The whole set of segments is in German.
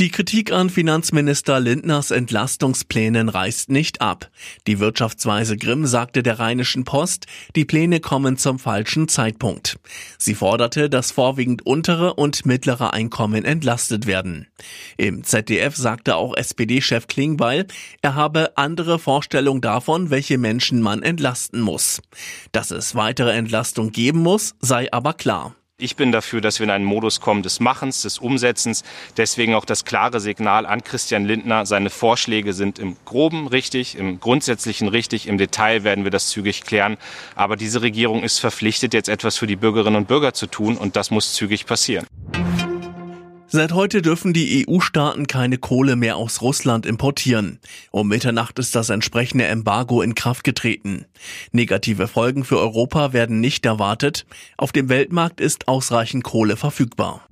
Die Kritik an Finanzminister Lindners Entlastungsplänen reißt nicht ab. Die Wirtschaftsweise Grimm sagte der Rheinischen Post, die Pläne kommen zum falschen Zeitpunkt. Sie forderte, dass vorwiegend untere und mittlere Einkommen entlastet werden. Im ZDF sagte auch SPD-Chef Klingbeil, er habe andere Vorstellungen davon, welche Menschen man entlasten muss. Dass es weitere Entlastung geben muss, sei aber klar. Ich bin dafür, dass wir in einen Modus kommen des Machens, des Umsetzens. Deswegen auch das klare Signal an Christian Lindner. Seine Vorschläge sind im Groben richtig, im Grundsätzlichen richtig. Im Detail werden wir das zügig klären. Aber diese Regierung ist verpflichtet, jetzt etwas für die Bürgerinnen und Bürger zu tun. Und das muss zügig passieren. Seit heute dürfen die EU-Staaten keine Kohle mehr aus Russland importieren. Um Mitternacht ist das entsprechende Embargo in Kraft getreten. Negative Folgen für Europa werden nicht erwartet. Auf dem Weltmarkt ist ausreichend Kohle verfügbar.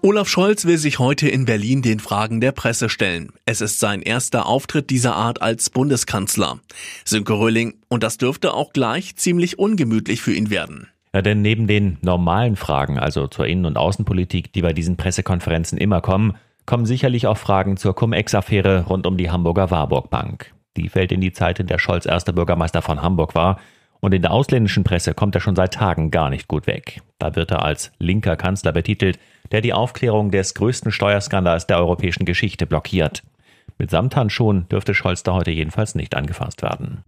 Olaf Scholz will sich heute in Berlin den Fragen der Presse stellen. Es ist sein erster Auftritt dieser Art als Bundeskanzler. Sönke Röhling, und das dürfte auch gleich ziemlich ungemütlich für ihn werden. Ja, denn neben den normalen Fragen, also zur Innen- und Außenpolitik, die bei diesen Pressekonferenzen immer kommen, kommen sicherlich auch Fragen zur Cum-Ex-Affäre rund um die Hamburger Warburg Bank. Die fällt in die Zeit, in der Scholz erster Bürgermeister von Hamburg war. Und in der ausländischen Presse kommt er schon seit Tagen gar nicht gut weg. Da wird er als linker Kanzler betitelt, der die Aufklärung des größten Steuerskandals der europäischen Geschichte blockiert. Mit Samthandschuhen dürfte Scholz da heute jedenfalls nicht angefasst werden.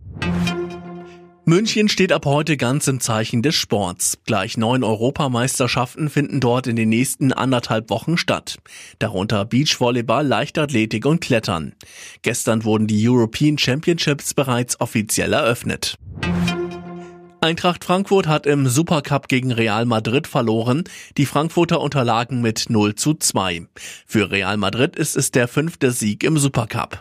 München steht ab heute ganz im Zeichen des Sports. Gleich neun Europameisterschaften finden dort in den nächsten anderthalb Wochen statt. Darunter Beachvolleyball, Leichtathletik und Klettern. Gestern wurden die European Championships bereits offiziell eröffnet. Eintracht Frankfurt hat im Supercup gegen Real Madrid verloren. Die Frankfurter unterlagen mit 0 zu 2. Für Real Madrid ist es der fünfte Sieg im Supercup.